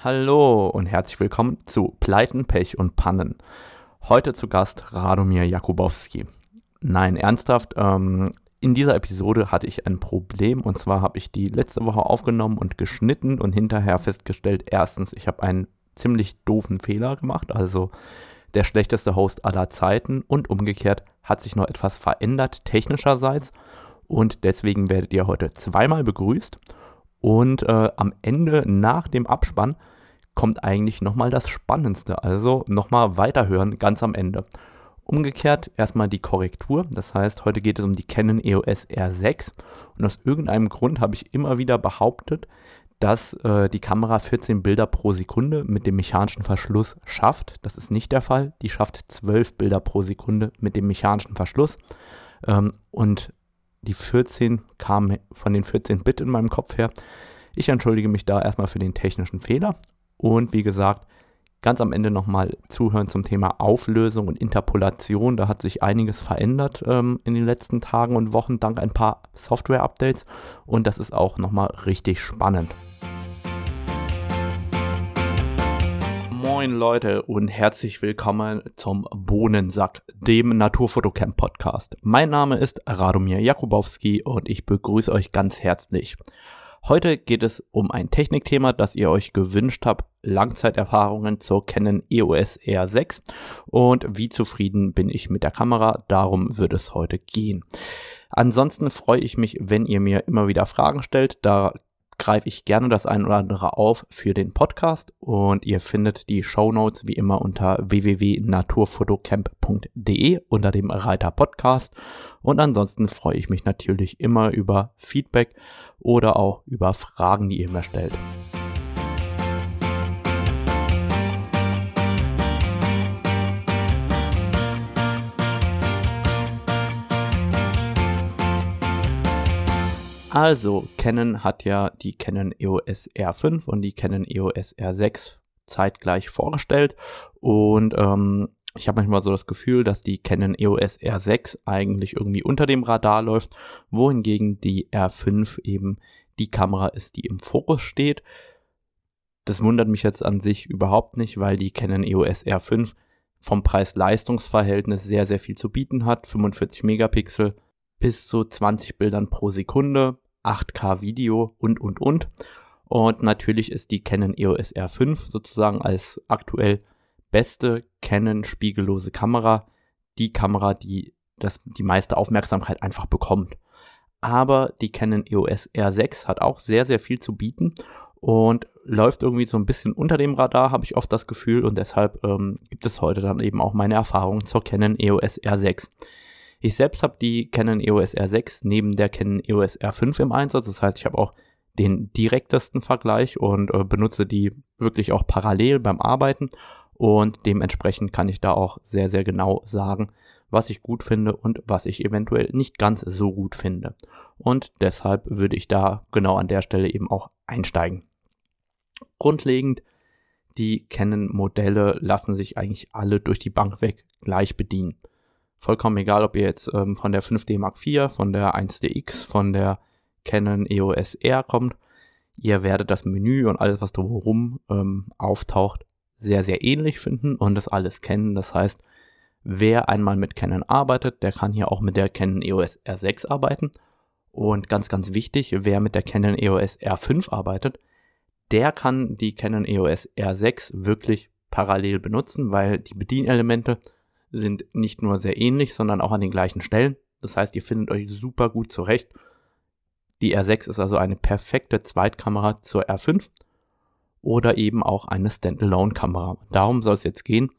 Hallo und herzlich willkommen zu Pleiten, Pech und Pannen. Heute zu Gast Radomir Jakubowski. Nein, ernsthaft, ähm, in dieser Episode hatte ich ein Problem und zwar habe ich die letzte Woche aufgenommen und geschnitten und hinterher festgestellt, erstens, ich habe einen ziemlich doofen Fehler gemacht, also der schlechteste Host aller Zeiten und umgekehrt hat sich noch etwas verändert technischerseits und deswegen werdet ihr heute zweimal begrüßt und äh, am Ende, nach dem Abspann, kommt eigentlich nochmal das Spannendste. Also nochmal weiterhören, ganz am Ende. Umgekehrt erstmal die Korrektur. Das heißt, heute geht es um die Canon EOS R6. Und aus irgendeinem Grund habe ich immer wieder behauptet, dass äh, die Kamera 14 Bilder pro Sekunde mit dem mechanischen Verschluss schafft. Das ist nicht der Fall. Die schafft 12 Bilder pro Sekunde mit dem mechanischen Verschluss. Ähm, und die 14 kam von den 14 Bit in meinem Kopf her. Ich entschuldige mich da erstmal für den technischen Fehler und wie gesagt, ganz am Ende nochmal zuhören zum Thema Auflösung und Interpolation. Da hat sich einiges verändert ähm, in den letzten Tagen und Wochen dank ein paar Software-Updates und das ist auch nochmal richtig spannend. Moin Leute und herzlich willkommen zum Bohnensack, dem Naturfotocamp Podcast. Mein Name ist Radomir Jakubowski und ich begrüße euch ganz herzlich. Heute geht es um ein Technikthema, das ihr euch gewünscht habt, Langzeiterfahrungen zur Canon EOS R6 und wie zufrieden bin ich mit der Kamera, darum wird es heute gehen. Ansonsten freue ich mich, wenn ihr mir immer wieder Fragen stellt, da greife ich gerne das ein oder andere auf für den Podcast und ihr findet die Show Notes wie immer unter www.naturfotocamp.de unter dem Reiter Podcast und ansonsten freue ich mich natürlich immer über Feedback oder auch über Fragen, die ihr mir stellt. Also, Canon hat ja die Canon EOS R5 und die Canon EOS R6 zeitgleich vorgestellt und ähm, ich habe manchmal so das Gefühl, dass die Canon EOS R6 eigentlich irgendwie unter dem Radar läuft, wohingegen die R5 eben die Kamera ist, die im Fokus steht. Das wundert mich jetzt an sich überhaupt nicht, weil die Canon EOS R5 vom Preis-Leistungs-Verhältnis sehr, sehr viel zu bieten hat. 45 Megapixel bis zu 20 Bildern pro Sekunde, 8K Video und, und, und. Und natürlich ist die Canon EOS R5 sozusagen als aktuell beste Canon spiegellose Kamera die Kamera, die das, die meiste Aufmerksamkeit einfach bekommt. Aber die Canon EOS R6 hat auch sehr, sehr viel zu bieten und läuft irgendwie so ein bisschen unter dem Radar, habe ich oft das Gefühl. Und deshalb ähm, gibt es heute dann eben auch meine Erfahrungen zur Canon EOS R6. Ich selbst habe die Canon EOS R6 neben der Canon EOS R5 im Einsatz. Das heißt, ich habe auch den direktesten Vergleich und äh, benutze die wirklich auch parallel beim Arbeiten. Und dementsprechend kann ich da auch sehr, sehr genau sagen, was ich gut finde und was ich eventuell nicht ganz so gut finde. Und deshalb würde ich da genau an der Stelle eben auch einsteigen. Grundlegend, die Canon-Modelle lassen sich eigentlich alle durch die Bank weg gleich bedienen vollkommen egal, ob ihr jetzt ähm, von der 5D Mark IV, von der 1DX, von der Canon EOS R kommt. Ihr werdet das Menü und alles, was drumherum ähm, auftaucht, sehr, sehr ähnlich finden und das alles kennen. Das heißt, wer einmal mit Canon arbeitet, der kann hier auch mit der Canon EOS R6 arbeiten. Und ganz, ganz wichtig, wer mit der Canon EOS R5 arbeitet, der kann die Canon EOS R6 wirklich parallel benutzen, weil die Bedienelemente sind nicht nur sehr ähnlich, sondern auch an den gleichen Stellen. Das heißt, ihr findet euch super gut zurecht. Die R6 ist also eine perfekte Zweitkamera zur R5 oder eben auch eine Standalone-Kamera. Darum soll es jetzt gehen.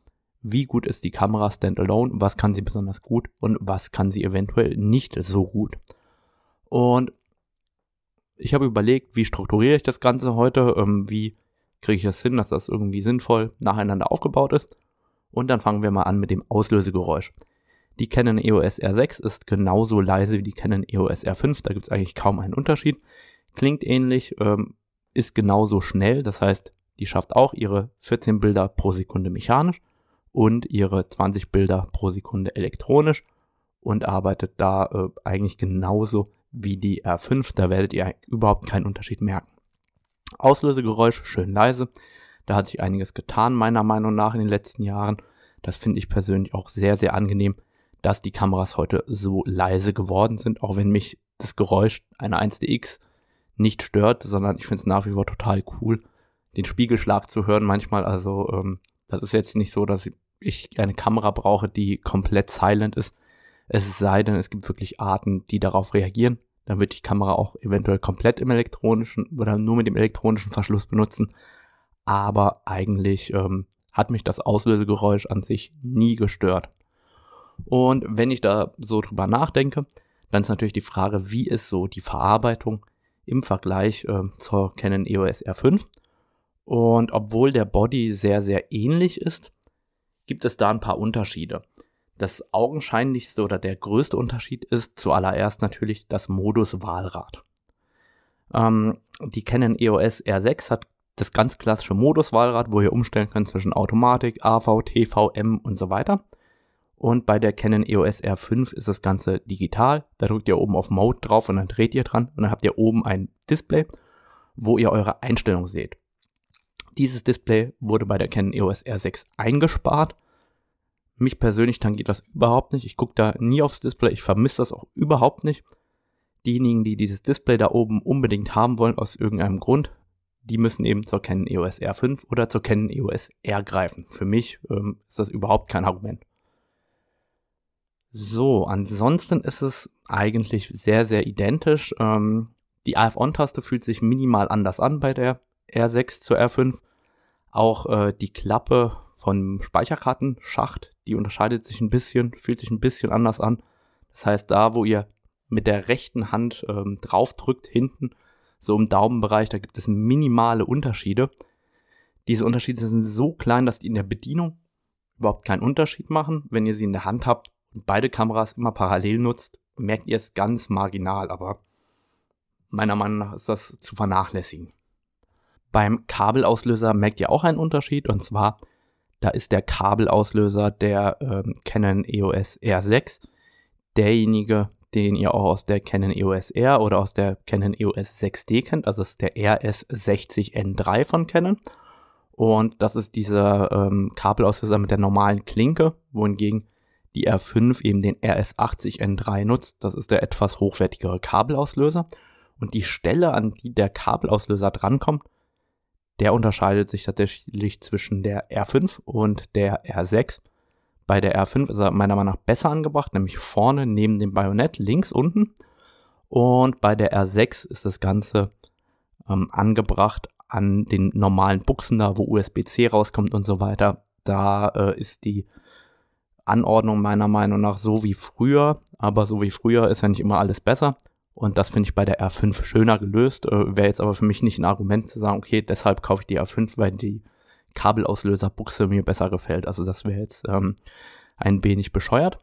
Wie gut ist die Kamera Standalone? Was kann sie besonders gut und was kann sie eventuell nicht so gut? Und ich habe überlegt, wie strukturiere ich das Ganze heute? Ähm, wie kriege ich es hin, dass das irgendwie sinnvoll nacheinander aufgebaut ist? Und dann fangen wir mal an mit dem Auslösegeräusch. Die Canon EOS R6 ist genauso leise wie die Canon EOS R5, da gibt es eigentlich kaum einen Unterschied. Klingt ähnlich, ähm, ist genauso schnell, das heißt, die schafft auch ihre 14 Bilder pro Sekunde mechanisch und ihre 20 Bilder pro Sekunde elektronisch und arbeitet da äh, eigentlich genauso wie die R5, da werdet ihr überhaupt keinen Unterschied merken. Auslösegeräusch schön leise, Da hat sich einiges getan, meiner Meinung nach, in den letzten Jahren. Das finde ich persönlich auch sehr, sehr angenehm, dass die Kameras heute so leise geworden sind, auch wenn mich das Geräusch einer 1DX nicht stört, sondern ich finde es nach wie vor total cool, den Spiegelschlag zu hören manchmal. Also ähm, das ist jetzt nicht so, dass ich eine Kamera brauche, die komplett silent ist. Es sei denn, es gibt wirklich Arten, die darauf reagieren. Dann wird die Kamera auch eventuell komplett im elektronischen oder nur mit dem elektronischen Verschluss benutzen. Aber eigentlich ähm, hat mich das Auslösegeräusch an sich nie gestört. Und wenn ich da so drüber nachdenke, dann ist natürlich die Frage, wie ist so die Verarbeitung im Vergleich äh, zur Canon EOS R5. Und obwohl der Body sehr, sehr ähnlich ist, gibt es da ein paar Unterschiede. Das augenscheinlichste oder der größte Unterschied ist zuallererst natürlich das Modus-Wahlrad. Ähm, die Canon EOS R6 hat das ganz klassische Modus-Wahlrad, wo ihr umstellen könnt zwischen Automatik, AV, TV, M und so weiter. Und bei der Canon EOS R5 ist das Ganze digital. Da drückt ihr oben auf Mode drauf und dann dreht ihr dran und dann habt ihr oben ein Display, wo ihr eure Einstellung seht. Dieses Display wurde bei der Canon EOS R6 eingespart. Mich persönlich tangiert das überhaupt nicht. Ich gucke da nie aufs Display. Ich vermisse das auch überhaupt nicht. Diejenigen, die dieses Display da oben unbedingt haben wollen, aus irgendeinem Grund, die müssen eben zur Canon EOS R5 oder zur Canon EOS R greifen. Für mich ähm, ist das überhaupt kein Argument. So, ansonsten ist es eigentlich sehr, sehr identisch. Ähm, die AF-On-Taste fühlt sich minimal anders an bei der R6 zur R5. Auch äh, die Klappe vom Speicherkartenschacht, die unterscheidet sich ein bisschen, fühlt sich ein bisschen anders an. Das heißt, da, wo ihr mit der rechten Hand ähm, drauf drückt, hinten, so im Daumenbereich, da gibt es minimale Unterschiede. Diese Unterschiede sind so klein, dass die in der Bedienung überhaupt keinen Unterschied machen. Wenn ihr sie in der Hand habt, und beide Kameras immer parallel nutzt, merkt ihr es ganz marginal, aber meiner Meinung nach ist das zu vernachlässigen. Beim Kabelauslöser merkt ihr auch einen Unterschied und zwar, da ist der Kabelauslöser der ähm, Canon EOS R6 derjenige, den ihr auch aus der Canon EOS R oder aus der Canon EOS 6D kennt, also ist der RS60N3 von Canon. Und das ist dieser ähm, Kabelauslöser mit der normalen Klinke, wohingegen die R5 eben den RS80N3 nutzt. Das ist der etwas hochwertigere Kabelauslöser. Und die Stelle, an die der Kabelauslöser drankommt, der unterscheidet sich tatsächlich zwischen der R5 und der R6. Bei der R5 ist er meiner Meinung nach besser angebracht, nämlich vorne neben dem Bajonett links unten. Und bei der R6 ist das Ganze ähm, angebracht an den normalen Buchsen da, wo USB-C rauskommt und so weiter. Da äh, ist die Anordnung meiner Meinung nach so wie früher, aber so wie früher ist ja nicht immer alles besser. Und das finde ich bei der R5 schöner gelöst. Äh, Wäre jetzt aber für mich nicht ein Argument zu sagen, okay, deshalb kaufe ich die R5, weil die Kabelauslöserbuchse mir besser gefällt. Also das wäre jetzt ähm, ein wenig bescheuert.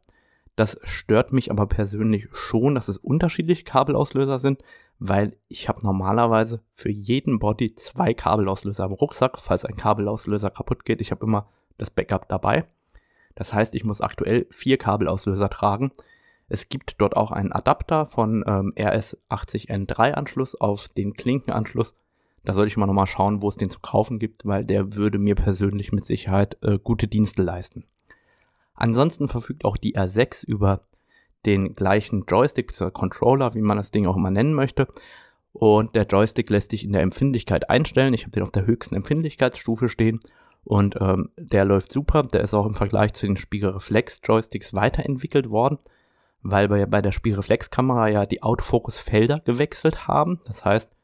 Das stört mich aber persönlich schon, dass es unterschiedliche Kabelauslöser sind, weil ich habe normalerweise für jeden Body zwei Kabelauslöser im Rucksack, falls ein Kabelauslöser kaputt geht. Ich habe immer das Backup dabei. Das heißt, ich muss aktuell vier Kabelauslöser tragen. Es gibt dort auch einen Adapter von ähm, RS80N3 Anschluss auf den Klinkenanschluss. Da sollte ich mal nochmal schauen, wo es den zu kaufen gibt, weil der würde mir persönlich mit Sicherheit äh, gute Dienste leisten. Ansonsten verfügt auch die R6 über den gleichen Joystick bzw. Controller, wie man das Ding auch immer nennen möchte. Und der Joystick lässt sich in der Empfindlichkeit einstellen. Ich habe den auf der höchsten Empfindlichkeitsstufe stehen und ähm, der läuft super. Der ist auch im Vergleich zu den Spiegelreflex-Joysticks weiterentwickelt worden, weil wir bei der Spiegelreflex-Kamera ja die Autofokus-Felder gewechselt haben. Das heißt,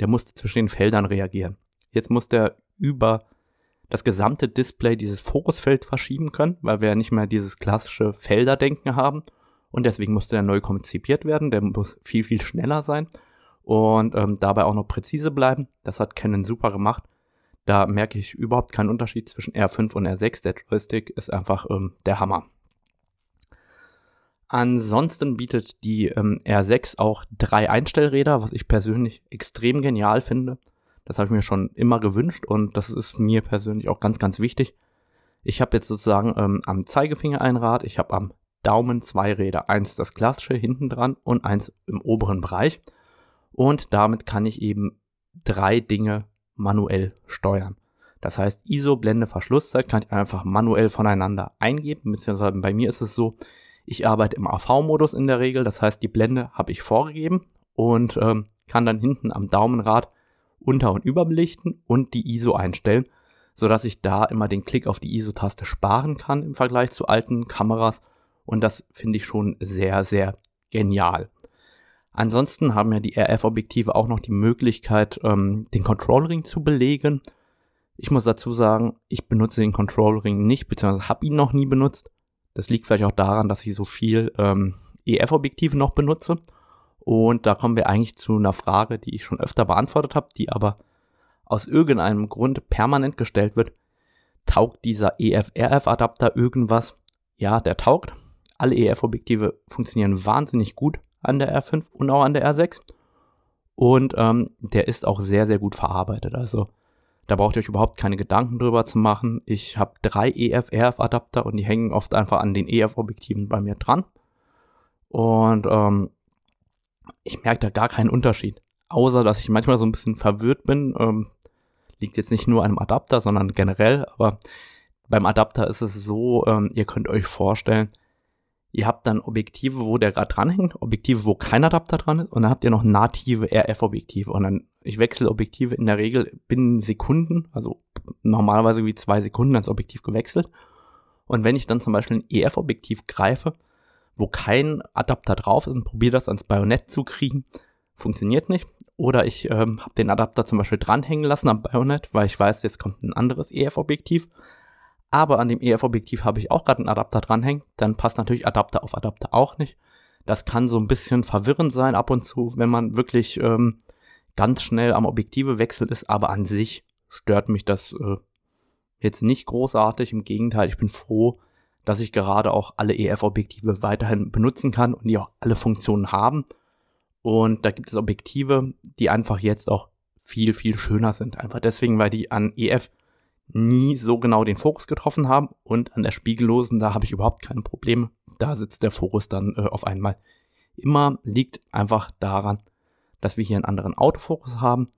der musste zwischen den Feldern reagieren. Jetzt muss der über das gesamte Display dieses Fokusfeld verschieben können, weil wir ja nicht mehr dieses klassische Felderdenken haben. Und deswegen musste der neu konzipiert werden. Der muss viel, viel schneller sein und ähm, dabei auch noch präzise bleiben. Das hat Canon super gemacht. Da merke ich überhaupt keinen Unterschied zwischen R5 und R6. Der Joystick ist einfach ähm, der Hammer. Ansonsten bietet die ähm, R6 auch drei Einstellräder, was ich persönlich extrem genial finde. Das habe ich mir schon immer gewünscht und das ist mir persönlich auch ganz, ganz wichtig. Ich habe jetzt sozusagen ähm, am Zeigefinger ein Rad, ich habe am Daumen zwei Räder. Eins das klassische hinten dran und eins im oberen Bereich. Und damit kann ich eben drei Dinge manuell steuern. Das heißt, ISO, Blende, Verschlusszeit kann ich einfach manuell voneinander eingeben, beziehungsweise bei mir ist es so, ich arbeite im AV-Modus in der Regel, das heißt, die Blende habe ich vorgegeben und ähm, kann dann hinten am Daumenrad unter- und überbelichten und die ISO einstellen, sodass ich da immer den Klick auf die ISO-Taste sparen kann im Vergleich zu alten Kameras und das finde ich schon sehr, sehr genial. Ansonsten haben ja die RF-Objektive auch noch die Möglichkeit, ähm, den Control-Ring zu belegen. Ich muss dazu sagen, ich benutze den Control-Ring nicht, beziehungsweise habe ihn noch nie benutzt. Das liegt vielleicht auch daran, dass ich so viel ähm, EF-Objektive noch benutze. Und da kommen wir eigentlich zu einer Frage, die ich schon öfter beantwortet habe, die aber aus irgendeinem Grund permanent gestellt wird. Taugt dieser EF-RF-Adapter irgendwas? Ja, der taugt. Alle EF-Objektive funktionieren wahnsinnig gut an der R5 und auch an der R6. Und ähm, der ist auch sehr, sehr gut verarbeitet. Also da braucht ihr euch überhaupt keine Gedanken drüber zu machen. Ich habe drei EF-RF-Adapter und die hängen oft einfach an den EF-Objektiven bei mir dran. Und ähm, ich merke da gar keinen Unterschied. Außer, dass ich manchmal so ein bisschen verwirrt bin. Ähm, liegt jetzt nicht nur an dem Adapter, sondern generell. Aber beim Adapter ist es so, ähm, ihr könnt euch vorstellen, Ihr habt dann Objektive, wo der gerade dranhängt, Objektive, wo kein Adapter dran ist, und dann habt ihr noch native RF-Objektive. Und dann, ich wechsle Objektive in der Regel binnen Sekunden, also normalerweise wie zwei Sekunden ans Objektiv gewechselt. Und wenn ich dann zum Beispiel ein EF-Objektiv greife, wo kein Adapter drauf ist und probiere das ans Bajonett zu kriegen, funktioniert nicht. Oder ich ähm, habe den Adapter zum Beispiel dranhängen lassen am Bajonett, weil ich weiß, jetzt kommt ein anderes EF-Objektiv aber an dem EF-Objektiv habe ich auch gerade einen Adapter dranhängen, dann passt natürlich Adapter auf Adapter auch nicht. Das kann so ein bisschen verwirrend sein ab und zu, wenn man wirklich ähm, ganz schnell am Objektive wechselt ist, aber an sich stört mich das äh, jetzt nicht großartig. Im Gegenteil, ich bin froh, dass ich gerade auch alle EF-Objektive weiterhin benutzen kann und die auch alle Funktionen haben. Und da gibt es Objektive, die einfach jetzt auch viel, viel schöner sind. Einfach deswegen, weil die an EF nie so genau den Fokus getroffen haben und an der Spiegellosen, da habe ich überhaupt keine Probleme. Da sitzt der Fokus dann äh, auf einmal. Immer liegt einfach daran, dass wir hier einen anderen Autofokus haben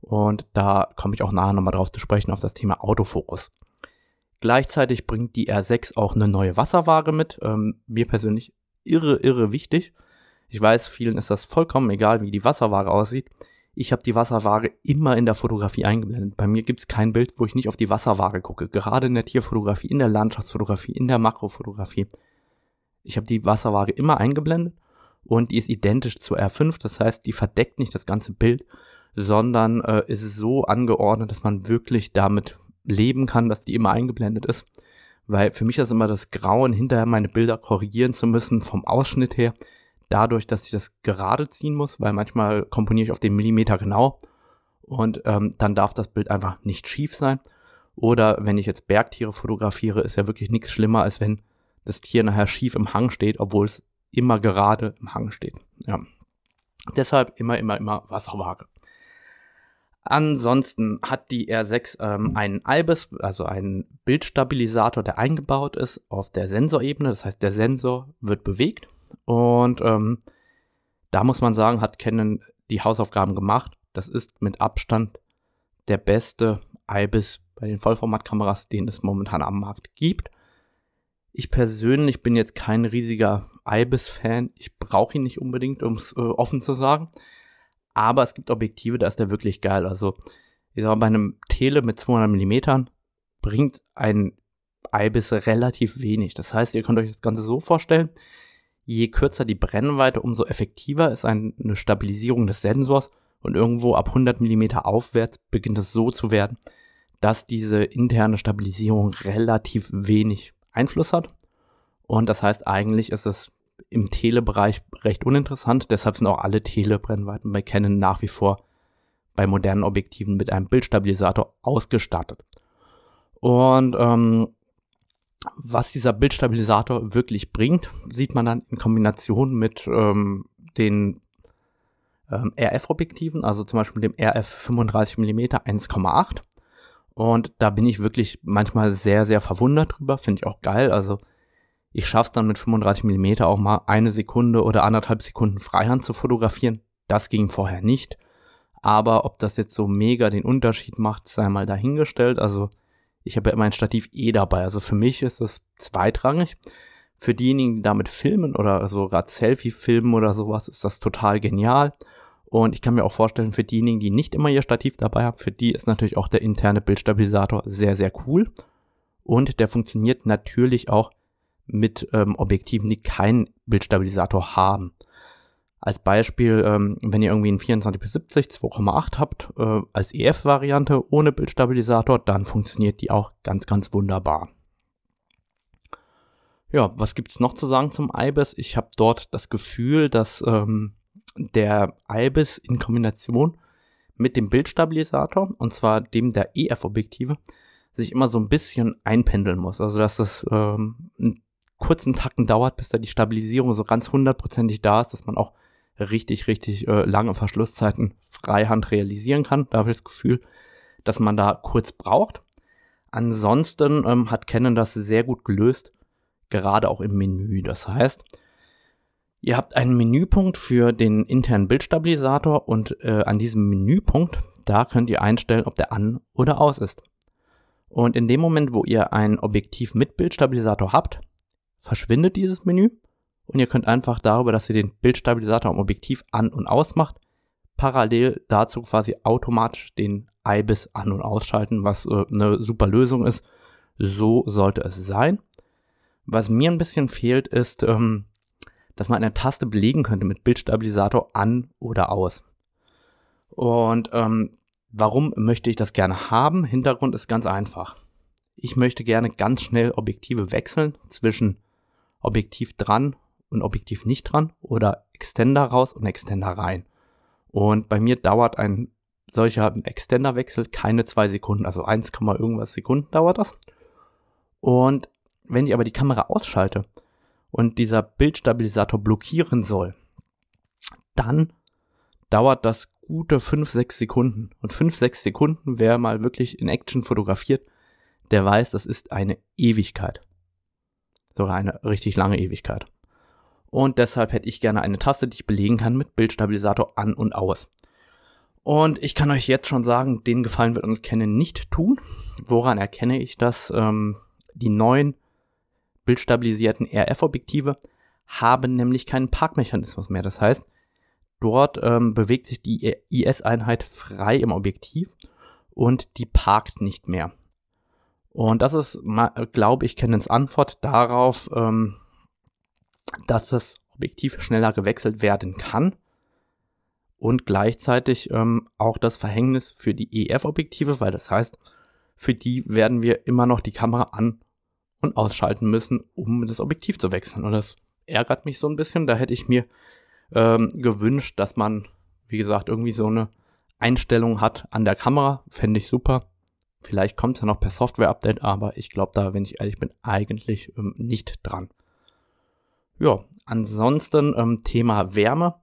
und da komme ich auch nachher nochmal drauf zu sprechen auf das Thema Autofokus. Gleichzeitig bringt die R6 auch eine neue Wasserwaage mit. Ähm, mir persönlich irre, irre wichtig. Ich weiß, vielen ist das vollkommen egal, wie die Wasserwaage aussieht ich habe die Wasserwaage immer in der Fotografie eingeblendet. Bei mir gibt es kein Bild, wo ich nicht auf die Wasserwaage gucke. Gerade in der Tierfotografie, in der Landschaftsfotografie, in der Makrofotografie. Ich habe die Wasserwaage immer eingeblendet und die ist identisch zur R5. Das heißt, die verdeckt nicht das ganze Bild, sondern äh, ist so angeordnet, dass man wirklich damit leben kann, dass die immer eingeblendet ist. Weil für mich ist immer das Grauen, hinterher meine Bilder korrigieren zu müssen vom Ausschnitt her dadurch, dass ich das gerade ziehen muss, weil manchmal komponiere ich auf den Millimeter genau und ähm, dann darf das Bild einfach nicht schief sein. Oder wenn ich jetzt Bergtiere fotografiere, ist ja wirklich nichts schlimmer, als wenn das Tier nachher schief im Hang steht, obwohl es immer gerade im Hang steht. Ja. Deshalb immer, immer, immer Wasserwaage. Ansonsten hat die R6 ähm, einen IBIS, also einen Bildstabilisator, der eingebaut ist auf der Sensorebene. Das heißt, der Sensor wird bewegt und ähm, da muss man sagen, hat Canon die Hausaufgaben gemacht. Das ist mit Abstand der beste IBIS bei den Vollformatkameras, den es momentan am Markt gibt. Ich persönlich bin jetzt kein riesiger IBIS-Fan. Ich brauche ihn nicht unbedingt, um es äh, offen zu sagen. Aber es gibt Objektive, da ist der wirklich geil. Also, ich sag mal, bei einem Tele mit 200 mm bringt ein IBIS relativ wenig. Das heißt, ihr könnt euch das Ganze so vorstellen, je kürzer die Brennweite, umso effektiver ist eine Stabilisierung des Sensors und irgendwo ab 100 mm aufwärts beginnt es so zu werden, dass diese interne Stabilisierung relativ wenig Einfluss hat. Und das heißt, eigentlich ist es im Telebereich recht uninteressant. Deshalb sind auch alle Telebrennweiten bei Canon nach wie vor bei modernen Objektiven mit einem Bildstabilisator ausgestattet. Und ähm, was dieser Bildstabilisator wirklich bringt, sieht man dann in Kombination mit ähm, den ähm, RF-Objektiven, also zum Beispiel dem RF 35 mm 1,8. Und da bin ich wirklich manchmal sehr, sehr verwundert drüber, finde ich auch geil. Also ich schaffe dann mit 35 mm auch mal eine Sekunde oder anderthalb Sekunden Freihand zu fotografieren. Das ging vorher nicht. Aber ob das jetzt so mega den Unterschied macht, sei mal dahingestellt. Also ich habe ja immer ein Stativ eh dabei. Also für mich ist das zweitrangig. Für diejenigen, die damit filmen oder so gerade Selfie filmen oder sowas, ist das total genial. Und ich kann mir auch vorstellen, für diejenigen, die nicht immer ihr Stativ dabei haben, für die ist natürlich auch der interne Bildstabilisator sehr, sehr cool. Und der funktioniert natürlich auch mit ähm, Objektiven, die keinen Bildstabilisator haben. Als Beispiel, ähm, wenn ihr irgendwie einen 24 bis 70 2,8 habt, äh, als EF-Variante ohne Bildstabilisator, dann funktioniert die auch ganz, ganz wunderbar. Ja, was gibt's noch zu sagen zum IBIS? Ich habe dort das Gefühl, dass ähm, der IBIS in Kombination mit dem Bildstabilisator, und zwar dem der EF-Objektive, sich immer so ein bisschen einpendeln muss. Also dass das ähm, einen kurzen Tacken dauert, bis da die Stabilisierung so ganz hundertprozentig da ist, dass man auch richtig, richtig äh, lange Verschlusszeiten freihand realisieren kann. Da habe ich das Gefühl, dass man da kurz braucht. Ansonsten ähm, hat Canon das sehr gut gelöst, gerade auch im Menü. Das heißt, ihr habt einen Menüpunkt für den internen Bildstabilisator und äh, an diesem Menüpunkt, da könnt ihr einstellen, ob der an oder aus ist. Und in dem Moment, wo ihr ein Objektiv mit Bildstabilisator habt, verschwindet dieses Menü und ihr könnt einfach darüber, dass ihr den Bildstabilisator am Objektiv an und aus macht, parallel dazu quasi automatisch den IBIS an und ausschalten, was äh, eine super Lösung ist. So sollte es sein. Was mir ein bisschen fehlt, ist, ähm, dass man eine Taste belegen könnte mit Bildstabilisator an oder aus. Und ähm, warum möchte ich das gerne haben? Hintergrund ist ganz einfach. Ich möchte gerne ganz schnell Objektive wechseln zwischen Objektiv dran und Objektiv nicht dran oder Extender raus und Extender rein. Und bei mir dauert ein solcher Extenderwechsel keine zwei Sekunden, also 1, irgendwas Sekunden dauert das. Und wenn ich aber die Kamera ausschalte und dieser Bildstabilisator blockieren soll, dann dauert das gute 5, 6 Sekunden. Und 5, 6 Sekunden, wer mal wirklich in Action fotografiert, der weiß, das ist eine Ewigkeit. Sogar eine richtig lange Ewigkeit. Und deshalb hätte ich gerne eine Taste, die ich belegen kann mit Bildstabilisator an und aus. Und ich kann euch jetzt schon sagen, den Gefallen wird uns Canon nicht tun. Woran erkenne ich das? Ähm, die neuen bildstabilisierten RF-Objektive haben nämlich keinen Parkmechanismus mehr. Das heißt, dort ähm, bewegt sich die IS-Einheit frei im Objektiv und die parkt nicht mehr. Und das ist, glaube ich, Canons Antwort darauf, ähm, dass das Objektiv schneller gewechselt werden kann und gleichzeitig ähm, auch das Verhängnis für die EF-Objektive, weil das heißt, für die werden wir immer noch die Kamera an und ausschalten müssen, um das Objektiv zu wechseln. Und das ärgert mich so ein bisschen. Da hätte ich mir ähm, gewünscht, dass man, wie gesagt, irgendwie so eine Einstellung hat an der Kamera. Fände ich super. Vielleicht kommt es ja noch per Software-Update, aber ich glaube da, wenn ich ehrlich bin, eigentlich ähm, nicht dran. Ja, ansonsten ähm, Thema Wärme.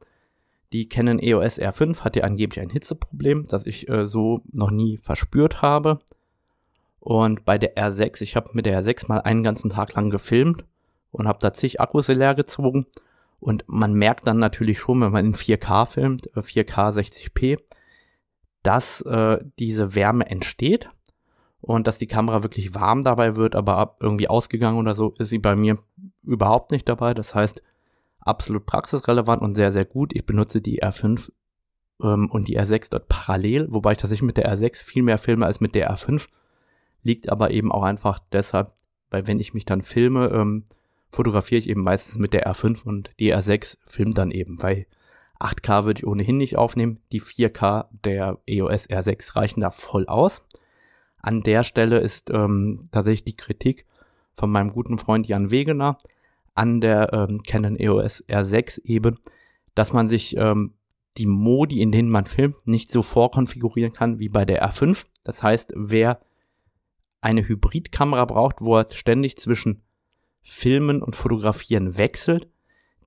Die Canon EOS R5 hat ja angeblich ein Hitzeproblem, das ich äh, so noch nie verspürt habe. Und bei der R6, ich habe mit der R6 mal einen ganzen Tag lang gefilmt und habe da zig Akkus leer gezogen. Und man merkt dann natürlich schon, wenn man in 4K filmt, 4K 60p, dass äh, diese Wärme entsteht und dass die Kamera wirklich warm dabei wird, aber ab irgendwie ausgegangen oder so ist sie bei mir überhaupt nicht dabei. Das heißt, absolut praxisrelevant und sehr, sehr gut. Ich benutze die R5 ähm, und die R6 dort parallel, wobei ich tatsächlich mit der R6 viel mehr filme als mit der R5. Liegt aber eben auch einfach deshalb, weil wenn ich mich dann filme, ähm, fotografiere ich eben meistens mit der R5 und die R6 filmt dann eben, weil 8K würde ich ohnehin nicht aufnehmen. Die 4K der EOS R6 reichen da voll aus. An der Stelle ist ähm, tatsächlich die Kritik von meinem guten Freund Jan Wegener an der ähm, Canon EOS R6 eben, dass man sich ähm, die Modi, in denen man filmt, nicht so vorkonfigurieren kann wie bei der R5. Das heißt, wer eine Hybridkamera braucht, wo er ständig zwischen Filmen und Fotografieren wechselt,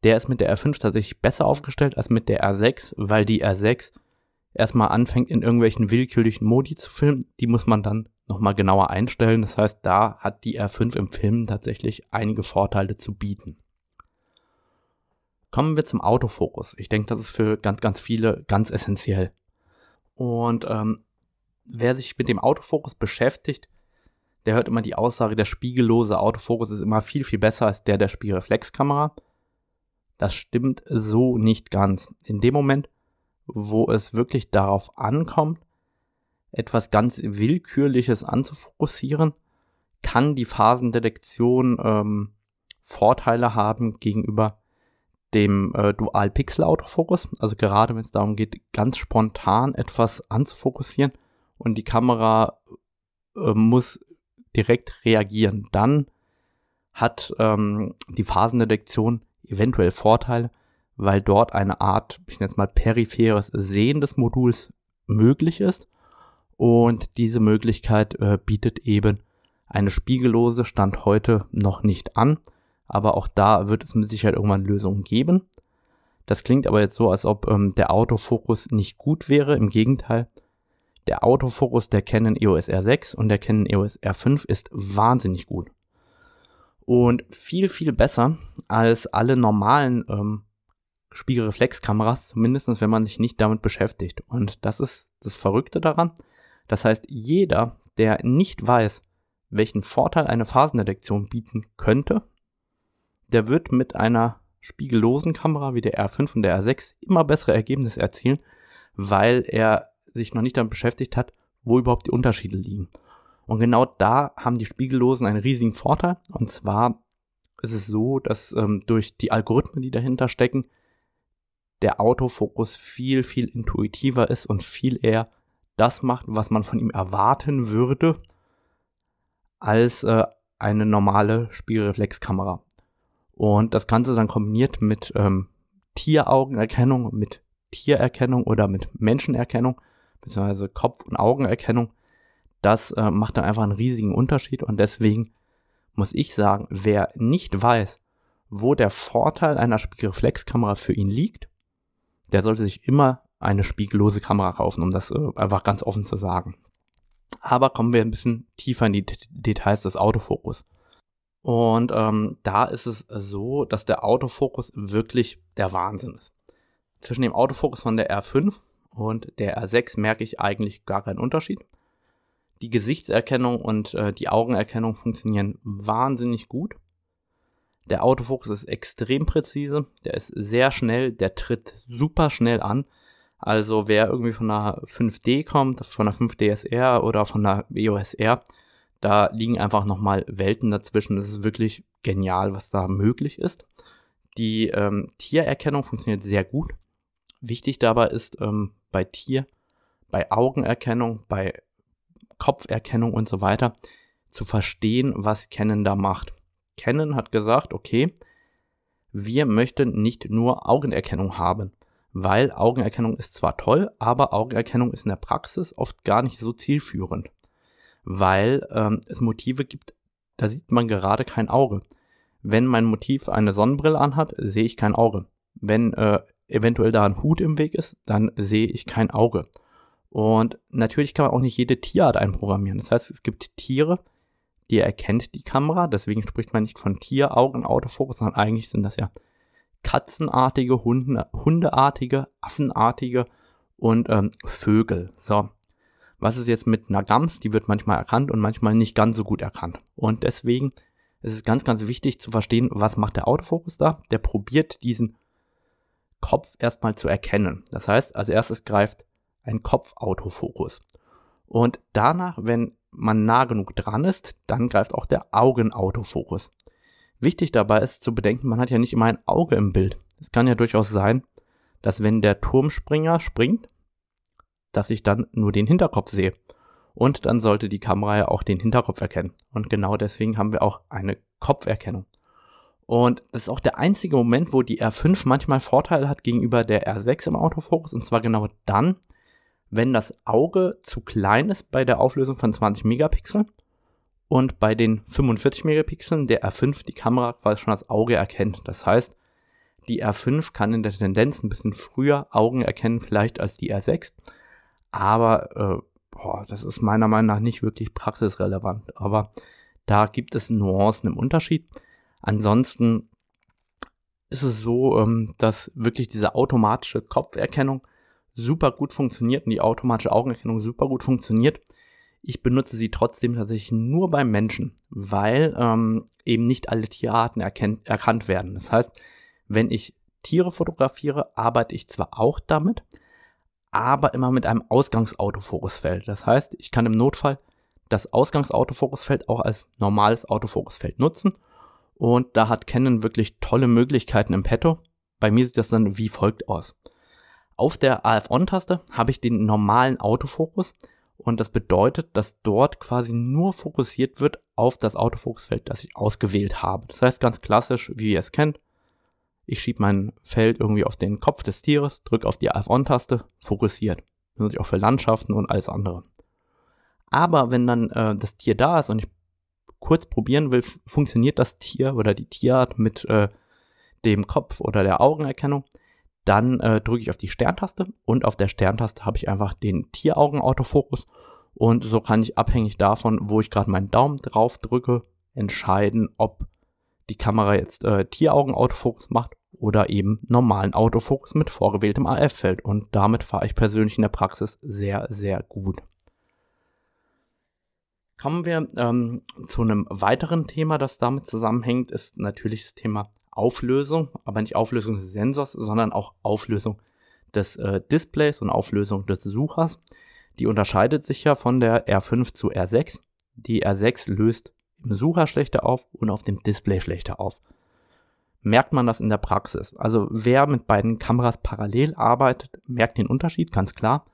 der ist mit der R5 tatsächlich besser aufgestellt als mit der R6, weil die R6 erstmal anfängt, in irgendwelchen willkürlichen Modi zu filmen. Die muss man dann nochmal genauer einstellen. Das heißt, da hat die R5 im Film tatsächlich einige Vorteile zu bieten. Kommen wir zum Autofokus. Ich denke, das ist für ganz, ganz viele ganz essentiell. Und ähm, wer sich mit dem Autofokus beschäftigt, der hört immer die Aussage, der spiegellose Autofokus ist immer viel, viel besser als der der Spiegelreflexkamera. Das stimmt so nicht ganz. In dem Moment, wo es wirklich darauf ankommt, etwas ganz Willkürliches anzufokussieren, kann die Phasendetektion ähm, Vorteile haben gegenüber dem äh, Dual-Pixel-Autofokus. Also gerade wenn es darum geht, ganz spontan etwas anzufokussieren und die Kamera äh, muss direkt reagieren. Dann hat ähm, die Phasendetektion eventuell Vorteile, weil dort eine Art, ich nenne es mal peripheres Sehen des Moduls möglich ist. Und diese Möglichkeit äh, bietet eben eine spiegellose Stand heute noch nicht an. Aber auch da wird es mit Sicherheit irgendwann Lösungen geben. Das klingt aber jetzt so, als ob ähm, der Autofokus nicht gut wäre. Im Gegenteil, der Autofokus der Canon EOS R6 und der Canon EOS R5 ist wahnsinnig gut. Und viel, viel besser als alle normalen ähm, Spiegelreflexkameras, zumindest wenn man sich nicht damit beschäftigt. Und das ist das Verrückte daran. Das heißt, jeder, der nicht weiß, welchen Vorteil eine Phasendetektion bieten könnte, der wird mit einer spiegellosen Kamera wie der R5 und der R6 immer bessere Ergebnisse erzielen, weil er sich noch nicht damit beschäftigt hat, wo überhaupt die Unterschiede liegen. Und genau da haben die Spiegellosen einen riesigen Vorteil. Und zwar ist es so, dass ähm, durch die Algorithmen, die dahinter stecken, der Autofokus viel, viel intuitiver ist und viel eher das macht, was man von ihm erwarten würde, als äh, eine normale Spiegelreflexkamera. Und das Ganze dann kombiniert mit ähm, Tieraugenerkennung, mit Tiererkennung oder mit Menschenerkennung beziehungsweise Kopf- und Augenerkennung, das äh, macht dann einfach einen riesigen Unterschied und deswegen muss ich sagen, wer nicht weiß, wo der Vorteil einer Spiegelreflexkamera für ihn liegt, der sollte sich immer eine spiegellose Kamera kaufen, um das äh, einfach ganz offen zu sagen. Aber kommen wir ein bisschen tiefer in die D Details des Autofokus. Und ähm, da ist es so, dass der Autofokus wirklich der Wahnsinn ist. Zwischen dem Autofokus von der R5 und der R6 merke ich eigentlich gar keinen Unterschied. Die Gesichtserkennung und äh, die Augenerkennung funktionieren wahnsinnig gut. Der Autofokus ist extrem präzise, der ist sehr schnell, der tritt super schnell an. Also wer irgendwie von einer 5D kommt, von einer 5DSR oder von einer EOS da liegen einfach nochmal Welten dazwischen. Das ist wirklich genial, was da möglich ist. Die ähm, Tiererkennung funktioniert sehr gut. Wichtig dabei ist ähm, bei Tier, bei Augenerkennung, bei Kopferkennung und so weiter zu verstehen, was Canon da macht. Canon hat gesagt, okay, wir möchten nicht nur Augenerkennung haben, weil Augenerkennung ist zwar toll, aber Augenerkennung ist in der Praxis oft gar nicht so zielführend, weil ähm, es Motive gibt, da sieht man gerade kein Auge. Wenn mein Motiv eine Sonnenbrille anhat, sehe ich kein Auge. Wenn äh, eventuell da ein Hut im Weg ist, dann sehe ich kein Auge. Und natürlich kann man auch nicht jede Tierart einprogrammieren. Das heißt, es gibt Tiere, die erkennt die Kamera, deswegen spricht man nicht von Tieraugen-Autofokus, sondern eigentlich sind das ja katzenartige, Hunde, hundeartige, affenartige und ähm, Vögel. So, was ist jetzt mit einer Gams? Die wird manchmal erkannt und manchmal nicht ganz so gut erkannt. Und deswegen ist es ganz, ganz wichtig zu verstehen, was macht der Autofokus da? Der probiert diesen Kopf erstmal zu erkennen. Das heißt, als erstes greift ein Kopfautofokus. Und danach, wenn man nah genug dran ist, dann greift auch der Augenautofokus. Wichtig dabei ist zu bedenken, man hat ja nicht immer ein Auge im Bild. Es kann ja durchaus sein, dass wenn der Turmspringer springt, dass ich dann nur den Hinterkopf sehe. Und dann sollte die Kamera ja auch den Hinterkopf erkennen. Und genau deswegen haben wir auch eine Kopferkennung. Und das ist auch der einzige Moment, wo die R5 manchmal Vorteile hat gegenüber der R6 im Autofokus. Und zwar genau dann, wenn das Auge zu klein ist bei der Auflösung von 20 Megapixeln und bei den 45 Megapixeln der R5 die Kamera quasi schon als Auge erkennt. Das heißt, die R5 kann in der Tendenz ein bisschen früher Augen erkennen, vielleicht als die R6. Aber äh, boah, das ist meiner Meinung nach nicht wirklich praxisrelevant. Aber da gibt es Nuancen im Unterschied. Ansonsten ist es so, ähm, dass wirklich diese automatische Kopferkennung super gut funktioniert und die automatische Augenerkennung super gut funktioniert. Ich benutze sie trotzdem tatsächlich nur beim Menschen, weil ähm, eben nicht alle Tierarten erkennt, erkannt werden. Das heißt, wenn ich Tiere fotografiere, arbeite ich zwar auch damit, aber immer mit einem Ausgangsautofokusfeld. Das heißt, ich kann im Notfall das Ausgangsautofokusfeld auch als normales Autofokusfeld nutzen. Und da hat Canon wirklich tolle Möglichkeiten im Petto. Bei mir sieht das dann wie folgt aus. Auf der AF-On-Taste habe ich den normalen Autofokus und das bedeutet, dass dort quasi nur fokussiert wird auf das Autofokusfeld, das ich ausgewählt habe. Das heißt ganz klassisch, wie ihr es kennt, ich schiebe mein Feld irgendwie auf den Kopf des Tieres, drücke auf die AF-On-Taste, fokussiert. Das nutze ich auch für Landschaften und alles andere. Aber wenn dann äh, das Tier da ist und ich kurz probieren will, funktioniert das Tier oder die Tierart mit äh, dem Kopf oder der Augenerkennung, dann äh, drücke ich auf die Sterntaste und auf der Sterntaste habe ich einfach den Tieraugen-Autofokus und so kann ich abhängig davon, wo ich gerade meinen Daumen drauf drücke, entscheiden, ob die Kamera jetzt äh, Tieraugen-Autofokus macht oder eben normalen Autofokus mit vorgewähltem AF-Feld. Und damit fahre ich persönlich in der Praxis sehr, sehr gut. Kommen wir ähm, zu einem weiteren Thema, das damit zusammenhängt, ist natürlich das Thema Auflösung, aber nicht Auflösung des Sensors, sondern auch Auflösung des äh, Displays und Auflösung des Suchers. Die unterscheidet sich ja von der R5 zu R6. Die R6 löst im Sucher schlechter auf und auf dem Display schlechter auf. Merkt man das in der Praxis? Also wer mit beiden Kameras parallel arbeitet, merkt den Unterschied, ganz klar.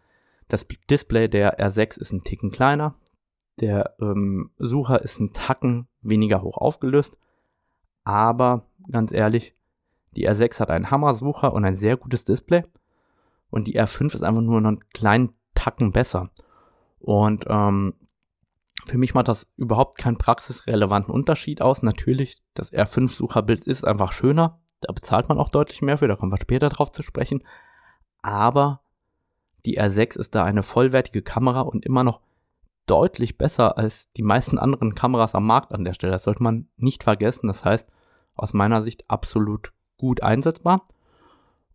Das Display der R6 ist ein Ticken kleiner, der ähm, Sucher ist ein Tacken weniger hoch aufgelöst, aber ganz ehrlich, die R6 hat einen Hammer-Sucher und ein sehr gutes Display und die R5 ist einfach nur noch einen kleinen Tacken besser. Und ähm, für mich macht das überhaupt keinen praxisrelevanten Unterschied aus. Natürlich, das R5-Sucherbild ist einfach schöner. Da bezahlt man auch deutlich mehr für, da kommen wir später drauf zu sprechen. Aber die R6 ist da eine vollwertige Kamera und immer noch deutlich besser als die meisten anderen Kameras am Markt an der Stelle. Das sollte man nicht vergessen. Das heißt, aus meiner Sicht absolut gut einsetzbar.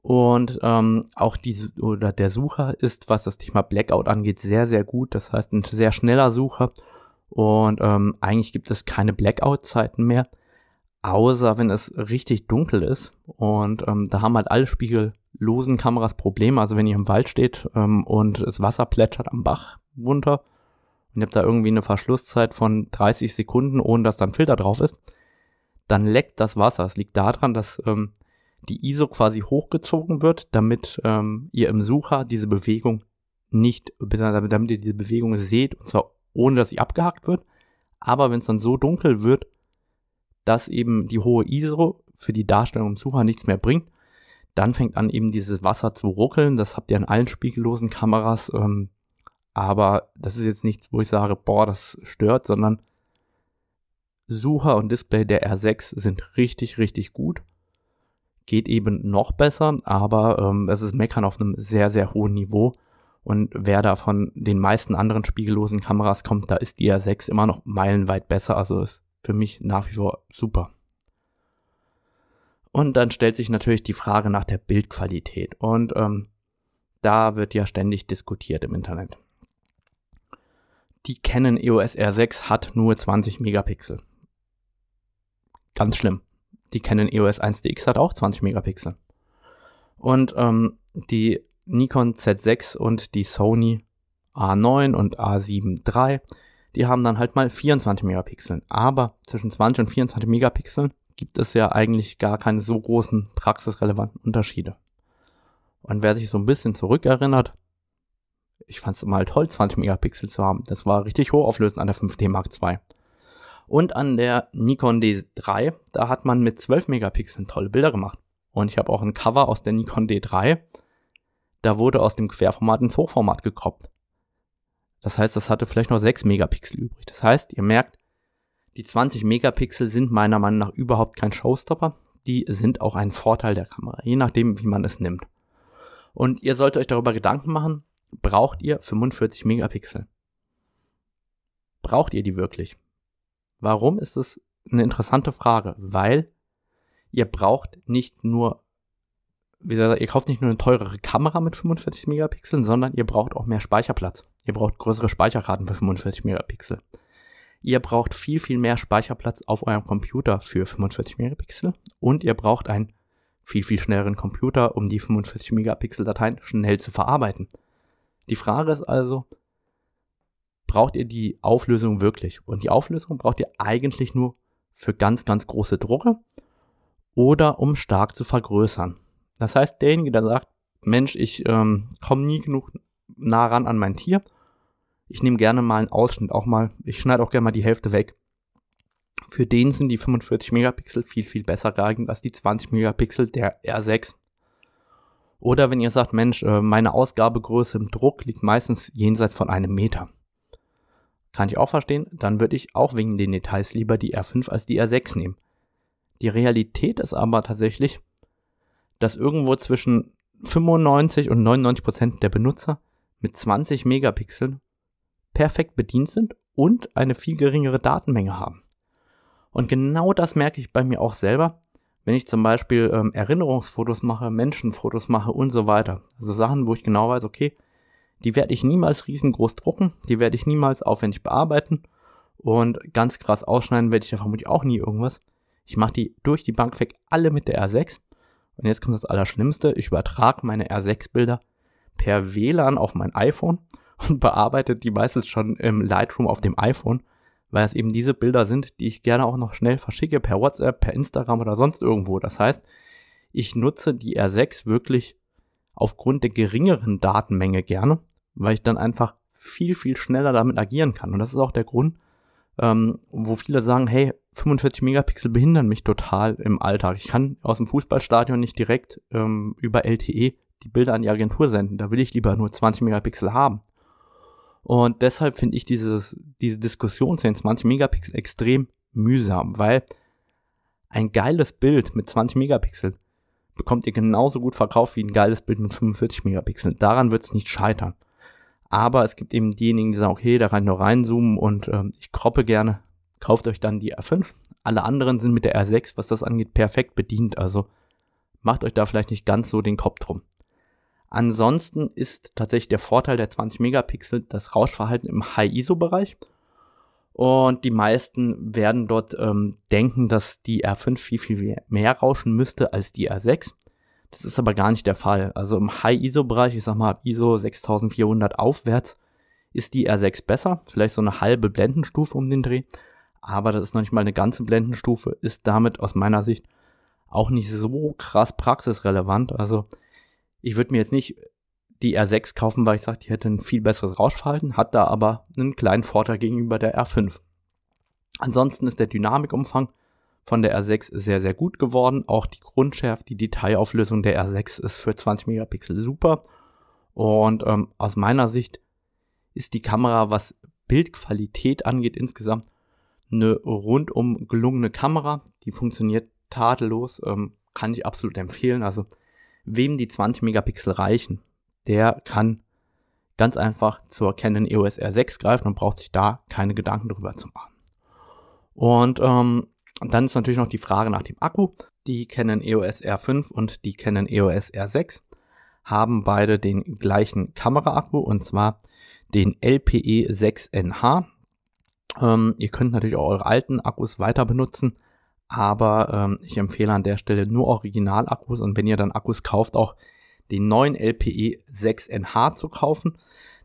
Und ähm, auch die oder der Sucher ist, was das Thema Blackout angeht, sehr, sehr gut. Das heißt, ein sehr schneller Sucher und ähm, eigentlich gibt es keine Blackout-Zeiten mehr, außer wenn es richtig dunkel ist. Und ähm, da haben halt alle spiegellosen Kameras Probleme. Also wenn ihr im Wald steht ähm, und das Wasser plätschert am Bach runter und ihr habt da irgendwie eine Verschlusszeit von 30 Sekunden, ohne dass da ein Filter drauf ist, dann leckt das Wasser. Es liegt daran, dass ähm, die ISO quasi hochgezogen wird, damit ähm, ihr im Sucher diese Bewegung nicht, damit ihr diese Bewegung seht, und zwar ohne dass sie abgehackt wird. Aber wenn es dann so dunkel wird, dass eben die hohe ISO für die Darstellung im Sucher nichts mehr bringt, dann fängt an eben dieses Wasser zu ruckeln. Das habt ihr an allen spiegellosen Kameras. Ähm, aber das ist jetzt nichts, wo ich sage, boah, das stört, sondern Sucher und Display der R6 sind richtig, richtig gut. Geht eben noch besser, aber ähm, es ist Meckern auf einem sehr, sehr hohen Niveau. Und wer da von den meisten anderen spiegellosen Kameras kommt, da ist die R6 immer noch meilenweit besser. Also ist für mich nach wie vor super. Und dann stellt sich natürlich die Frage nach der Bildqualität. Und ähm, da wird ja ständig diskutiert im Internet. Die Canon EOS R6 hat nur 20 Megapixel. Ganz schlimm. Die Canon EOS 1DX hat auch 20 Megapixel. Und ähm, die Nikon Z6 und die Sony A9 und A7 III, die haben dann halt mal 24 Megapixel. Aber zwischen 20 und 24 Megapixeln gibt es ja eigentlich gar keine so großen praxisrelevanten Unterschiede. Und wer sich so ein bisschen zurückerinnert, ich fand es mal toll, 20 Megapixel zu haben. Das war richtig hochauflösend an der 5D Mark II. Und an der Nikon D3, da hat man mit 12 Megapixeln tolle Bilder gemacht. Und ich habe auch ein Cover aus der Nikon D3 da wurde aus dem Querformat ins Hochformat gekroppt. Das heißt, das hatte vielleicht noch 6 Megapixel übrig. Das heißt, ihr merkt, die 20 Megapixel sind meiner Meinung nach überhaupt kein Showstopper. Die sind auch ein Vorteil der Kamera, je nachdem, wie man es nimmt. Und ihr solltet euch darüber Gedanken machen, braucht ihr 45 Megapixel? Braucht ihr die wirklich? Warum ist es eine interessante Frage? Weil ihr braucht nicht nur wie gesagt, ihr kauft nicht nur eine teurere Kamera mit 45 Megapixeln, sondern ihr braucht auch mehr Speicherplatz. Ihr braucht größere Speicherkarten für 45 Megapixel. Ihr braucht viel, viel mehr Speicherplatz auf eurem Computer für 45 Megapixel und ihr braucht einen viel, viel schnelleren Computer, um die 45 Megapixel Dateien schnell zu verarbeiten. Die Frage ist also, braucht ihr die Auflösung wirklich? Und die Auflösung braucht ihr eigentlich nur für ganz, ganz große Drucke oder um stark zu vergrößern. Das heißt, derjenige, der sagt, Mensch, ich ähm, komme nie genug nah ran an mein Tier, ich nehme gerne mal einen Ausschnitt, auch mal, ich schneide auch gerne mal die Hälfte weg. Für den sind die 45 Megapixel viel, viel besser geeignet als die 20 Megapixel der R6. Oder wenn ihr sagt, Mensch, äh, meine Ausgabegröße im Druck liegt meistens jenseits von einem Meter. Kann ich auch verstehen, dann würde ich auch wegen den Details lieber die R5 als die R6 nehmen. Die Realität ist aber tatsächlich, dass irgendwo zwischen 95 und 99 Prozent der Benutzer mit 20 Megapixeln perfekt bedient sind und eine viel geringere Datenmenge haben. Und genau das merke ich bei mir auch selber, wenn ich zum Beispiel ähm, Erinnerungsfotos mache, Menschenfotos mache und so weiter. Also Sachen, wo ich genau weiß, okay, die werde ich niemals riesengroß drucken, die werde ich niemals aufwendig bearbeiten und ganz krass ausschneiden werde ich ja vermutlich auch nie irgendwas. Ich mache die durch die Bank weg alle mit der R6 und jetzt kommt das Allerschlimmste, ich übertrage meine R6-Bilder per WLAN auf mein iPhone und bearbeitet die meistens schon im Lightroom auf dem iPhone, weil es eben diese Bilder sind, die ich gerne auch noch schnell verschicke per WhatsApp, per Instagram oder sonst irgendwo. Das heißt, ich nutze die R6 wirklich aufgrund der geringeren Datenmenge gerne, weil ich dann einfach viel, viel schneller damit agieren kann. Und das ist auch der Grund, ähm, wo viele sagen, hey, 45 Megapixel behindern mich total im Alltag. Ich kann aus dem Fußballstadion nicht direkt ähm, über LTE die Bilder an die Agentur senden. Da will ich lieber nur 20 Megapixel haben. Und deshalb finde ich dieses, diese Diskussion 10, 20 Megapixel extrem mühsam, weil ein geiles Bild mit 20 Megapixel bekommt ihr genauso gut verkauft wie ein geiles Bild mit 45 Megapixel. Daran wird es nicht scheitern. Aber es gibt eben diejenigen, die sagen, okay, da ich nur reinzoomen und ähm, ich kroppe gerne. Kauft euch dann die R5. Alle anderen sind mit der R6, was das angeht, perfekt bedient. Also macht euch da vielleicht nicht ganz so den Kopf drum. Ansonsten ist tatsächlich der Vorteil der 20 Megapixel das Rauschverhalten im High-ISO-Bereich. Und die meisten werden dort ähm, denken, dass die R5 viel, viel mehr rauschen müsste als die R6. Das ist aber gar nicht der Fall. Also im High-ISO-Bereich, ich sag mal ISO 6400 aufwärts, ist die R6 besser. Vielleicht so eine halbe Blendenstufe um den Dreh. Aber das ist noch nicht mal eine ganze Blendenstufe. Ist damit aus meiner Sicht auch nicht so krass praxisrelevant. Also ich würde mir jetzt nicht die R6 kaufen, weil ich sage, die hätte ein viel besseres Rauschverhalten, hat da aber einen kleinen Vorteil gegenüber der R5. Ansonsten ist der Dynamikumfang von der R6 sehr, sehr gut geworden. Auch die Grundschärfe, die Detailauflösung der R6 ist für 20 Megapixel super. Und ähm, aus meiner Sicht ist die Kamera, was Bildqualität angeht, insgesamt eine rundum gelungene Kamera. Die funktioniert tadellos, ähm, kann ich absolut empfehlen. Also wem die 20 Megapixel reichen, der kann ganz einfach zur Canon EOS R6 greifen und braucht sich da keine Gedanken drüber zu machen. Und ähm, dann ist natürlich noch die Frage nach dem Akku. Die Canon EOS R5 und die Canon EOS R6 haben beide den gleichen Kameraakku und zwar den LPE 6NH. Ähm, ihr könnt natürlich auch eure alten Akkus weiter benutzen, aber ähm, ich empfehle an der Stelle nur Original-Akkus und wenn ihr dann Akkus kauft, auch den neuen LPE 6NH zu kaufen.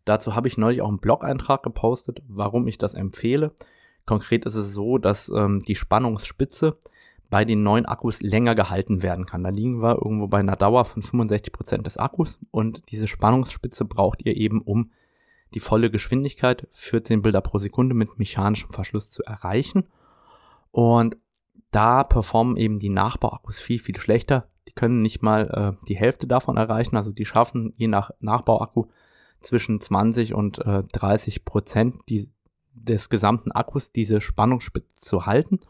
Dazu habe ich neulich auch einen Blog-Eintrag gepostet, warum ich das empfehle. Konkret ist es so, dass ähm, die Spannungsspitze bei den neuen Akkus länger gehalten werden kann. Da liegen wir irgendwo bei einer Dauer von 65 Prozent des Akkus und diese Spannungsspitze braucht ihr eben, um die volle Geschwindigkeit 14 Bilder pro Sekunde mit mechanischem Verschluss zu erreichen. Und da performen eben die Nachbauakkus viel, viel schlechter. Die können nicht mal äh, die Hälfte davon erreichen. Also die schaffen je nach Nachbauakku zwischen 20 und äh, 30 Prozent die, des gesamten Akkus diese Spannungsspitze zu halten.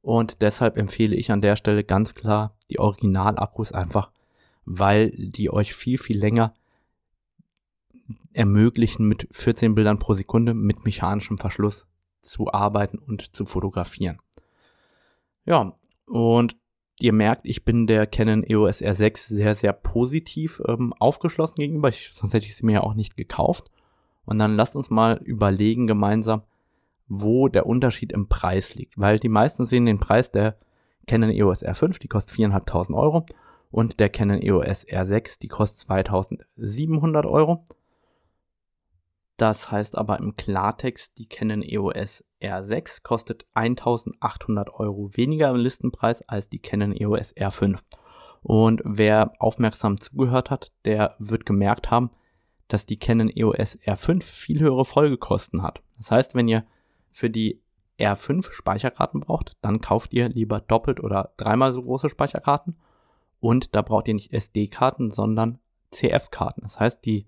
Und deshalb empfehle ich an der Stelle ganz klar die Originalakkus einfach, weil die euch viel, viel länger ermöglichen, mit 14 Bildern pro Sekunde mit mechanischem Verschluss zu arbeiten und zu fotografieren. Ja, und ihr merkt, ich bin der Canon EOS R6 sehr, sehr positiv ähm, aufgeschlossen gegenüber. Ich, sonst hätte ich sie mir ja auch nicht gekauft. Und dann lasst uns mal überlegen gemeinsam, wo der Unterschied im Preis liegt. Weil die meisten sehen den Preis der Canon EOS R5, die kostet 4.500 Euro. Und der Canon EOS R6, die kostet 2.700 Euro. Das heißt aber im Klartext, die Canon EOS R6 kostet 1800 Euro weniger im Listenpreis als die Canon EOS R5. Und wer aufmerksam zugehört hat, der wird gemerkt haben, dass die Canon EOS R5 viel höhere Folgekosten hat. Das heißt, wenn ihr für die R5 Speicherkarten braucht, dann kauft ihr lieber doppelt oder dreimal so große Speicherkarten. Und da braucht ihr nicht SD-Karten, sondern CF-Karten. Das heißt, die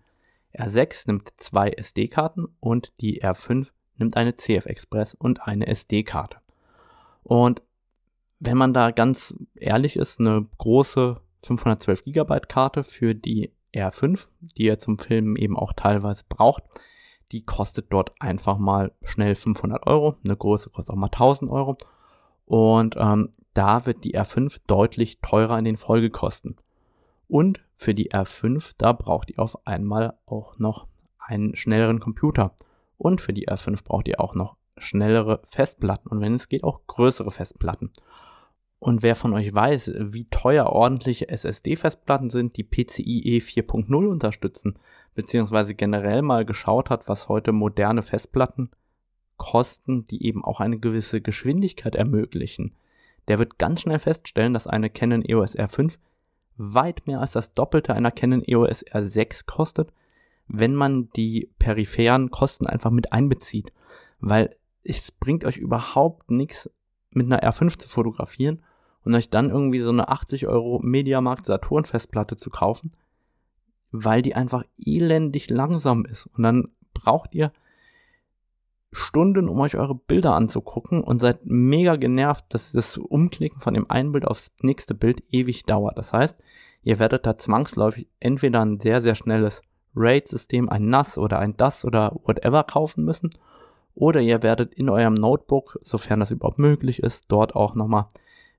R6 nimmt zwei SD-Karten und die R5 nimmt eine CF Express und eine SD-Karte. Und wenn man da ganz ehrlich ist, eine große 512 GB Karte für die R5, die ihr zum Filmen eben auch teilweise braucht, die kostet dort einfach mal schnell 500 Euro. Eine große kostet auch mal 1000 Euro. Und ähm, da wird die R5 deutlich teurer in den Folgekosten. Und für die R5, da braucht ihr auf einmal auch noch einen schnelleren Computer. Und für die R5 braucht ihr auch noch schnellere Festplatten und wenn es geht auch größere Festplatten. Und wer von euch weiß, wie teuer ordentliche SSD-Festplatten sind, die PCIe 4.0 unterstützen, beziehungsweise generell mal geschaut hat, was heute moderne Festplatten kosten, die eben auch eine gewisse Geschwindigkeit ermöglichen, der wird ganz schnell feststellen, dass eine Canon EOS R5 weit mehr als das Doppelte einer Canon EOS R6 kostet, wenn man die peripheren Kosten einfach mit einbezieht. Weil es bringt euch überhaupt nichts, mit einer R5 zu fotografieren und euch dann irgendwie so eine 80 Euro Mediamarkt Saturn Festplatte zu kaufen, weil die einfach elendig langsam ist. Und dann braucht ihr Stunden, um euch eure Bilder anzugucken und seid mega genervt, dass das Umklicken von dem einen Bild aufs nächste Bild ewig dauert. Das heißt, ihr werdet da zwangsläufig entweder ein sehr, sehr schnelles RAID-System, ein NAS oder ein DAS oder whatever kaufen müssen. Oder ihr werdet in eurem Notebook, sofern das überhaupt möglich ist, dort auch nochmal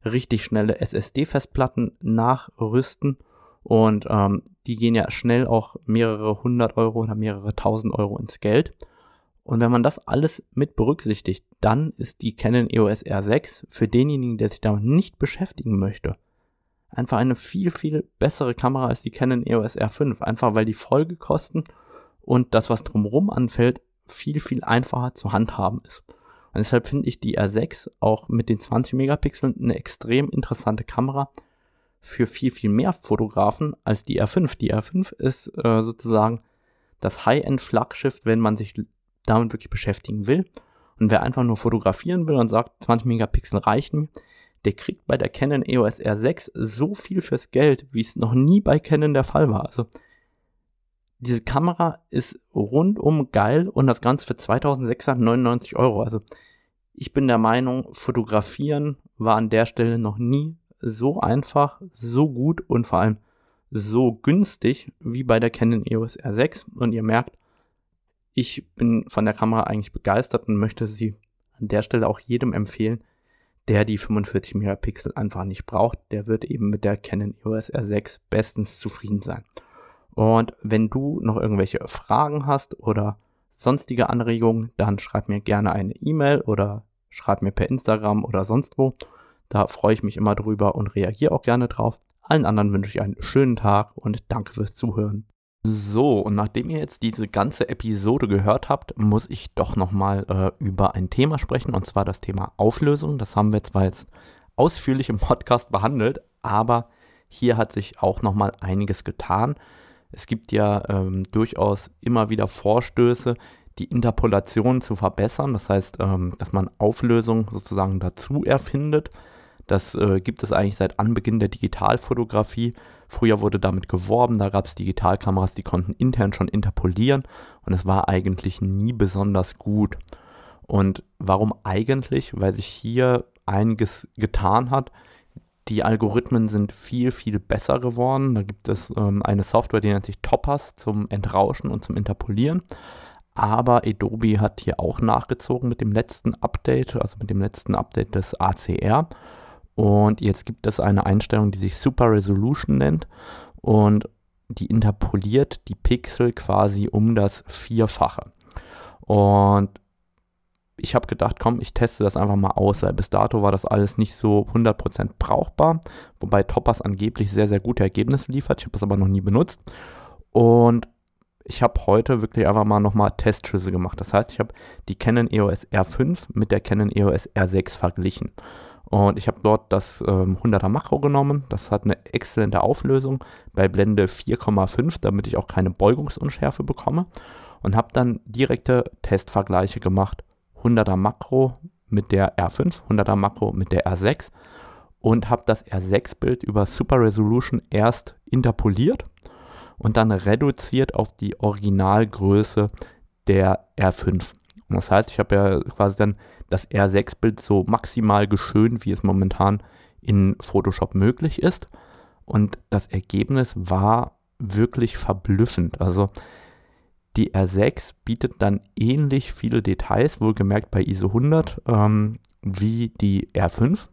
richtig schnelle SSD-Festplatten nachrüsten. Und ähm, die gehen ja schnell auch mehrere hundert Euro oder mehrere tausend Euro ins Geld. Und wenn man das alles mit berücksichtigt, dann ist die Canon EOS R6 für denjenigen, der sich damit nicht beschäftigen möchte, einfach eine viel, viel bessere Kamera als die Canon EOS R5. Einfach weil die Folgekosten und das, was drumherum anfällt, viel, viel einfacher zu handhaben ist. Und deshalb finde ich die R6 auch mit den 20 Megapixeln eine extrem interessante Kamera für viel, viel mehr Fotografen als die R5. Die R5 ist äh, sozusagen das High-End-Flaggschiff, wenn man sich damit wirklich beschäftigen will. Und wer einfach nur fotografieren will und sagt, 20 Megapixel reichen, der kriegt bei der Canon EOS R6 so viel fürs Geld, wie es noch nie bei Canon der Fall war. Also diese Kamera ist rundum geil und das Ganze für 2699 Euro. Also ich bin der Meinung, fotografieren war an der Stelle noch nie so einfach, so gut und vor allem so günstig wie bei der Canon EOS R6. Und ihr merkt, ich bin von der Kamera eigentlich begeistert und möchte sie an der Stelle auch jedem empfehlen, der die 45 Megapixel einfach nicht braucht. Der wird eben mit der Canon EOS R6 bestens zufrieden sein. Und wenn du noch irgendwelche Fragen hast oder sonstige Anregungen, dann schreib mir gerne eine E-Mail oder schreib mir per Instagram oder sonst wo. Da freue ich mich immer drüber und reagiere auch gerne drauf. Allen anderen wünsche ich einen schönen Tag und danke fürs Zuhören. So, und nachdem ihr jetzt diese ganze Episode gehört habt, muss ich doch nochmal äh, über ein Thema sprechen, und zwar das Thema Auflösung. Das haben wir zwar jetzt ausführlich im Podcast behandelt, aber hier hat sich auch nochmal einiges getan. Es gibt ja ähm, durchaus immer wieder Vorstöße, die Interpolation zu verbessern. Das heißt, ähm, dass man Auflösung sozusagen dazu erfindet. Das äh, gibt es eigentlich seit Anbeginn der Digitalfotografie. Früher wurde damit geworben, da gab es Digitalkameras, die konnten intern schon interpolieren und es war eigentlich nie besonders gut. Und warum eigentlich? Weil sich hier einiges getan hat. Die Algorithmen sind viel, viel besser geworden. Da gibt es ähm, eine Software, die nennt sich Topaz zum Entrauschen und zum Interpolieren. Aber Adobe hat hier auch nachgezogen mit dem letzten Update, also mit dem letzten Update des ACR. Und jetzt gibt es eine Einstellung, die sich Super Resolution nennt und die interpoliert die Pixel quasi um das Vierfache. Und ich habe gedacht, komm, ich teste das einfach mal aus, weil bis dato war das alles nicht so 100% brauchbar, wobei Toppers angeblich sehr, sehr gute Ergebnisse liefert. Ich habe das aber noch nie benutzt. Und ich habe heute wirklich einfach mal nochmal Testschüsse gemacht. Das heißt, ich habe die Canon EOS R5 mit der Canon EOS R6 verglichen. Und ich habe dort das ähm, 100er Makro genommen. Das hat eine exzellente Auflösung bei Blende 4,5, damit ich auch keine Beugungsunschärfe bekomme. Und habe dann direkte Testvergleiche gemacht. 100er Makro mit der R5, 100er Makro mit der R6 und habe das R6-Bild über Super Resolution erst interpoliert und dann reduziert auf die Originalgröße der R5. Und das heißt, ich habe ja quasi dann das R6-Bild so maximal geschönt, wie es momentan in Photoshop möglich ist. Und das Ergebnis war wirklich verblüffend. Also die R6 bietet dann ähnlich viele Details, wohlgemerkt bei ISO 100, ähm, wie die R5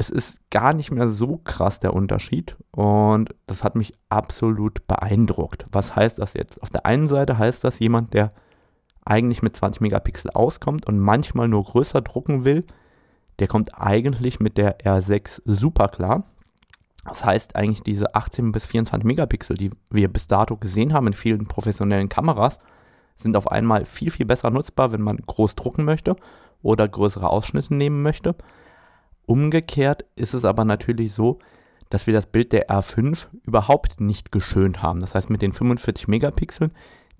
es ist gar nicht mehr so krass der Unterschied und das hat mich absolut beeindruckt. Was heißt das jetzt? Auf der einen Seite heißt das jemand, der eigentlich mit 20 Megapixel auskommt und manchmal nur größer drucken will, der kommt eigentlich mit der R6 super klar. Das heißt eigentlich diese 18 bis 24 Megapixel, die wir bis dato gesehen haben in vielen professionellen Kameras, sind auf einmal viel, viel besser nutzbar, wenn man groß drucken möchte oder größere Ausschnitte nehmen möchte. Umgekehrt ist es aber natürlich so, dass wir das Bild der R5 überhaupt nicht geschönt haben. Das heißt, mit den 45 Megapixeln,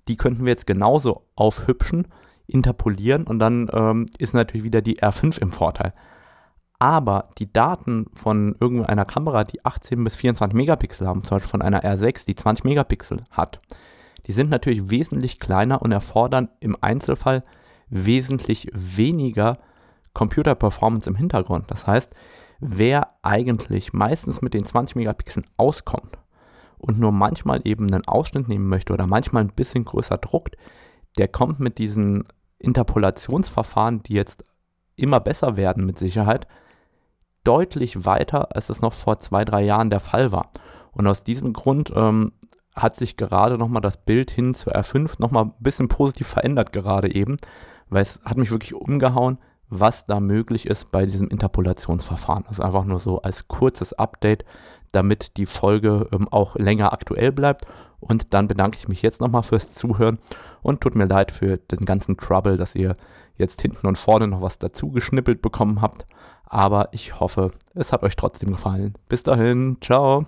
die könnten wir jetzt genauso aufhübschen, interpolieren und dann ähm, ist natürlich wieder die R5 im Vorteil. Aber die Daten von irgendeiner Kamera, die 18 bis 24 Megapixel haben, zum Beispiel von einer R6, die 20 Megapixel hat, die sind natürlich wesentlich kleiner und erfordern im Einzelfall wesentlich weniger Computer-Performance im Hintergrund. Das heißt, wer eigentlich meistens mit den 20 Megapixeln auskommt und nur manchmal eben einen Ausschnitt nehmen möchte oder manchmal ein bisschen größer druckt, der kommt mit diesen Interpolationsverfahren, die jetzt immer besser werden mit Sicherheit, deutlich weiter, als das noch vor zwei, drei Jahren der Fall war. Und aus diesem Grund ähm, hat sich gerade nochmal das Bild hin zur R5 nochmal ein bisschen positiv verändert gerade eben, weil es hat mich wirklich umgehauen, was da möglich ist bei diesem Interpolationsverfahren. Das ist einfach nur so als kurzes Update, damit die Folge ähm, auch länger aktuell bleibt. Und dann bedanke ich mich jetzt nochmal fürs Zuhören und tut mir leid für den ganzen Trouble, dass ihr jetzt hinten und vorne noch was dazu geschnippelt bekommen habt. Aber ich hoffe, es hat euch trotzdem gefallen. Bis dahin, ciao.